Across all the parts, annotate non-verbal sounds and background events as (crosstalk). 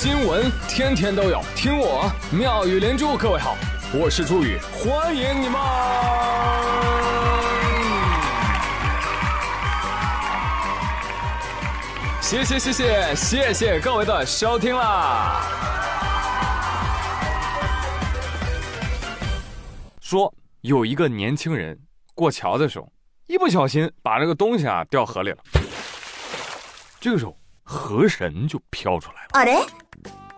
新闻天天都有，听我妙语连珠。各位好，我是朱宇，欢迎你们！谢谢谢谢谢谢各位的收听啦！说有一个年轻人过桥的时候，一不小心把这个东西啊掉河里了。这个时候，河神就飘出来了。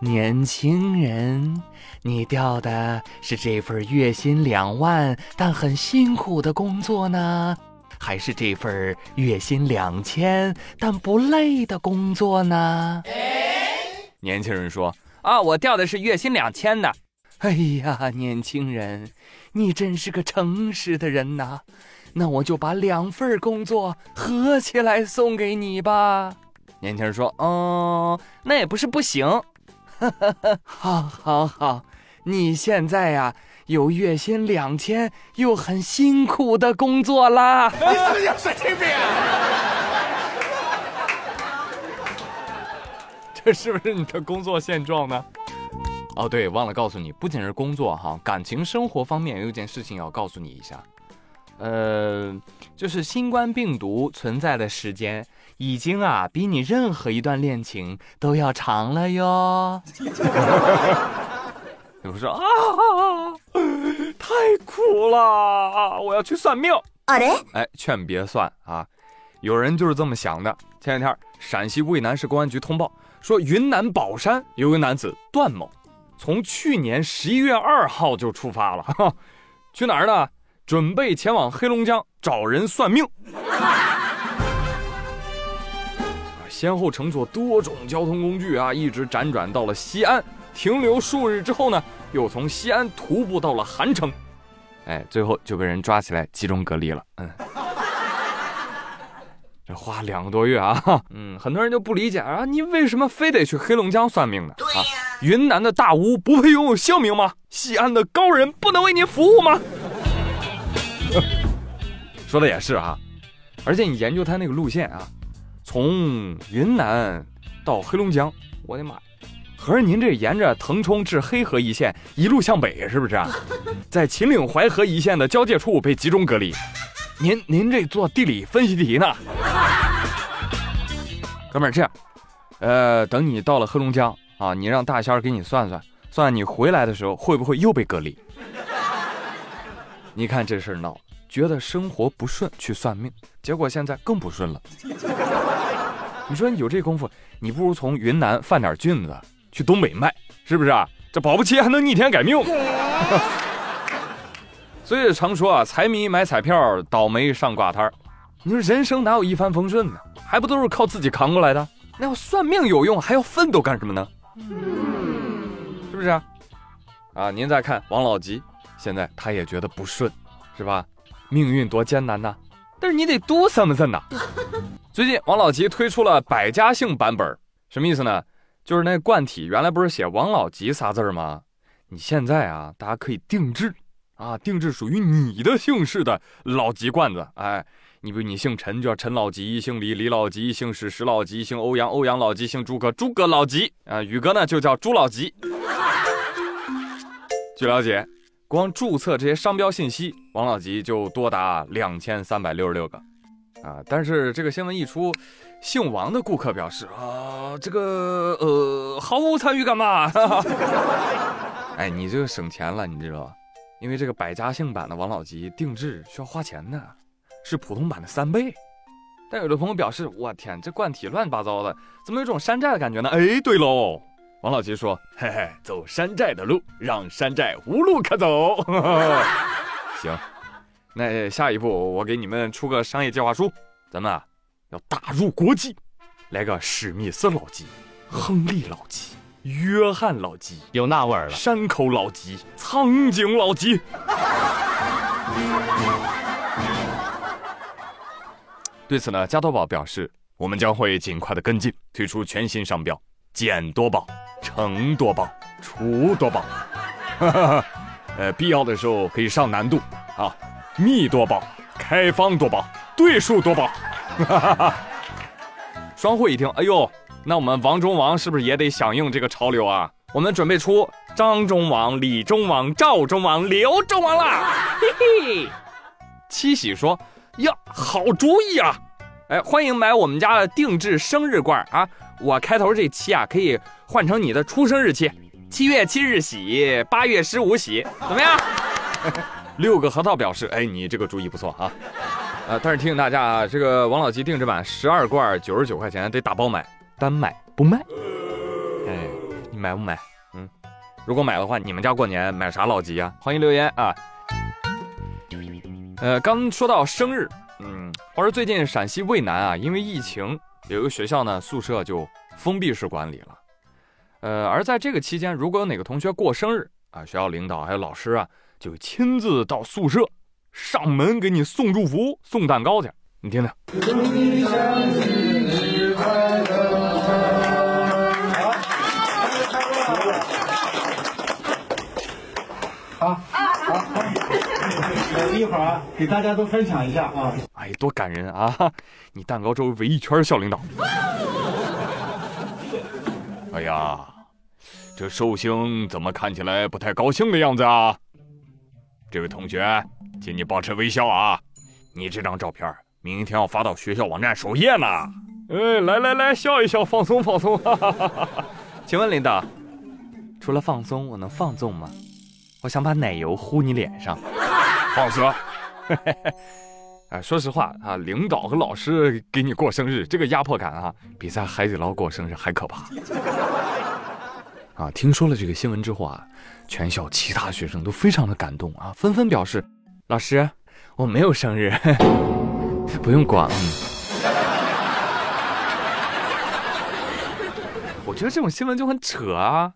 年轻人，你调的是这份月薪两万但很辛苦的工作呢，还是这份月薪两千但不累的工作呢？年轻人说啊，我调的是月薪两千的。哎呀，年轻人，你真是个诚实的人呐。那我就把两份工作合起来送给你吧。年轻人说：“嗯，那也不是不行。(laughs) 好，好，好，你现在呀有月薪两千又很辛苦的工作啦。你是不是有神经病？这是不是你的工作现状呢？哦，对，忘了告诉你，不仅是工作哈，感情生活方面有一件事情要告诉你一下。呃，就是新冠病毒存在的时间。”已经啊，比你任何一段恋情都要长了哟。(laughs) 有人说啊，太苦了，我要去算命。哎，劝别算啊！有人就是这么想的。前两天，陕西渭南市公安局通报说，云南保山有个男子段某，从去年十一月二号就出发了，(laughs) 去哪儿呢？准备前往黑龙江找人算命。先后乘坐多种交通工具啊，一直辗转到了西安，停留数日之后呢，又从西安徒步到了韩城，哎，最后就被人抓起来集中隔离了。嗯，(laughs) 这花两个多月啊，(laughs) 嗯，很多人就不理解啊，你为什么非得去黑龙江算命呢？啊，云南的大巫不配拥有姓名吗？西安的高人不能为您服务吗？说的也是啊，而且你研究他那个路线啊。从云南到黑龙江，我的妈！合着您这沿着腾冲至黑河一线一路向北，是不是啊？在秦岭淮河一线的交界处被集中隔离。您您这做地理分析题呢？哥们儿，这样，呃，等你到了黑龙江啊，你让大仙儿给你算算，算你回来的时候会不会又被隔离？(laughs) 你看这事儿闹，觉得生活不顺去算命，结果现在更不顺了。(laughs) 你说你有这功夫，你不如从云南贩点菌子去东北卖，是不是啊？这保不齐还能逆天改命。(laughs) 所以常说啊，财迷买彩票，倒霉上挂摊儿。你说人生哪有一帆风顺呢？还不都是靠自己扛过来的？那要算命有用，还要奋斗干什么呢？是不是啊？啊，您再看王老吉，现在他也觉得不顺，是吧？命运多艰难呐！但是你得多什么阵呐？(laughs) 最近王老吉推出了百家姓版本，什么意思呢？就是那罐体原来不是写王老吉仨字吗？你现在啊，大家可以定制啊，定制属于你的姓氏的老吉罐子。哎，你比如你姓陈，就叫陈老吉；姓李，李老吉；姓史，史老吉；姓欧阳，欧阳老吉；姓诸葛，诸葛老吉。啊，宇哥呢就叫朱老吉。据了解，光注册这些商标信息，王老吉就多达两千三百六十六个。啊！但是这个新闻一出，姓王的顾客表示啊，这个呃毫无参与感嘛。(laughs) 哎，你这个省钱了，你知道吧？因为这个百家姓版的王老吉定制需要花钱呢，是普通版的三倍。但有的朋友表示，我天，这罐体乱七八糟的，怎么有种山寨的感觉呢？哎，对喽，王老吉说，嘿嘿，走山寨的路，让山寨无路可走。(laughs) 行。那下一步，我给你们出个商业计划书，咱们啊要打入国际，来个史密斯老吉、亨利老吉、约翰老吉，有那味儿了。山口老吉、苍井老吉。(laughs) 对此呢，加多宝表示，我们将会尽快的跟进，推出全新商标，简多宝、成多宝、除多宝。(laughs) 呃，必要的时候可以上难度啊。密多宝、开方多宝、对数多宝，(laughs) 双汇一听，哎呦，那我们王中王是不是也得响应这个潮流啊？我们准备出张中王、李中王、赵中王、刘中王啦！嘿嘿。七喜说：“呀，好主意啊！哎，欢迎买我们家的定制生日罐啊！我开头这期啊，可以换成你的出生日期，七月七日喜，八月十五喜，怎么样？” (laughs) 六个核桃表示：“哎，你这个主意不错啊。”呃，但是提醒大家啊，这个王老吉定制版十二罐九十九块钱，得打包买，单买不卖。哎，你买不买？嗯，如果买的话，你们家过年买啥老吉啊？欢迎留言啊。呃，刚说到生日，嗯，话说最近陕西渭南啊，因为疫情，有一个学校呢宿舍就封闭式管理了。呃，而在这个期间，如果有哪个同学过生日啊，学校领导还有老师啊，就亲自到宿舍。上门给你送祝福、送蛋糕去，你听听。祝你生日快乐！好，好，好，一会儿啊，给大家都分享一下啊。哎，多感人啊！你蛋糕周围围一圈校领导。哎呀，这寿星怎么看起来不太高兴的样子啊？这位同学。请你保持微笑啊！你这张照片明天要发到学校网站首页呢。哎，来来来，笑一笑，放松放松。(laughs) 请问领导，除了放松，我能放纵吗？我想把奶油糊你脸上。放肆！(laughs) 哎，说实话啊，领导和老师给你过生日，这个压迫感啊，比在海底捞过生日还可怕。啊，听说了这个新闻之后啊，全校其他学生都非常的感动啊，纷纷表示。老师，我没有生日，(laughs) 不用管。我觉得这种新闻就很扯啊！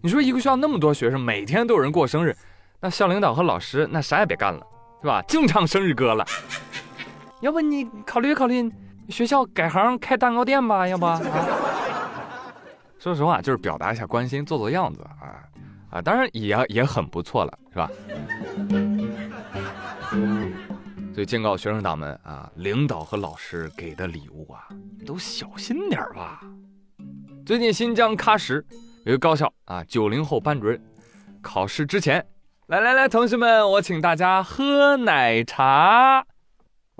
你说一个学校那么多学生，每天都有人过生日，那校领导和老师那啥也别干了，是吧？净唱生日歌了。要不你考虑考虑，学校改行开蛋糕店吧？(laughs) 要不？说实话，就是表达一下关心，做做样子啊啊！当然也也很不错了，是吧？(laughs) 所以警告学生党们啊，领导和老师给的礼物啊，都小心点吧。最近新疆喀什有个高校啊，九零后班主任考试之前，来来来，同学们，我请大家喝奶茶。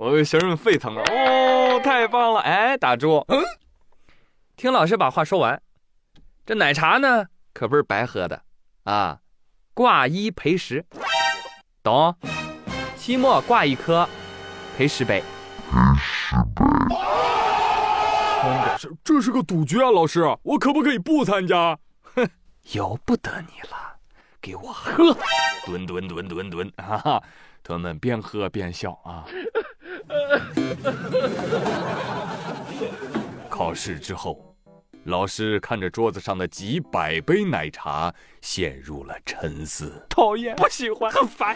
我学生们沸腾了，哦，太棒了！哎，打住，嗯听老师把话说完。这奶茶呢，可不是白喝的啊，挂一赔十，懂？期末挂一科，赔十杯。十杯。这这是个赌局啊，老师，我可不可以不参加？哼，(laughs) 由不得你了，给我喝！吨吨吨吨吨，哈哈，同学们边喝边笑啊。(laughs) 考试之后，老师看着桌子上的几百杯奶茶，陷入了沉思。讨厌，不喜欢，很烦。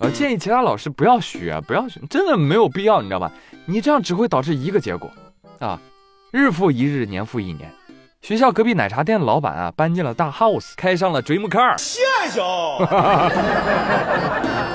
呃，建议其他老师不要学，不要学，真的没有必要，你知道吧？你这样只会导致一个结果，啊，日复一日，年复一年，学校隔壁奶茶店的老板啊，搬进了大 house，开上了 dream car，谢谢。(laughs)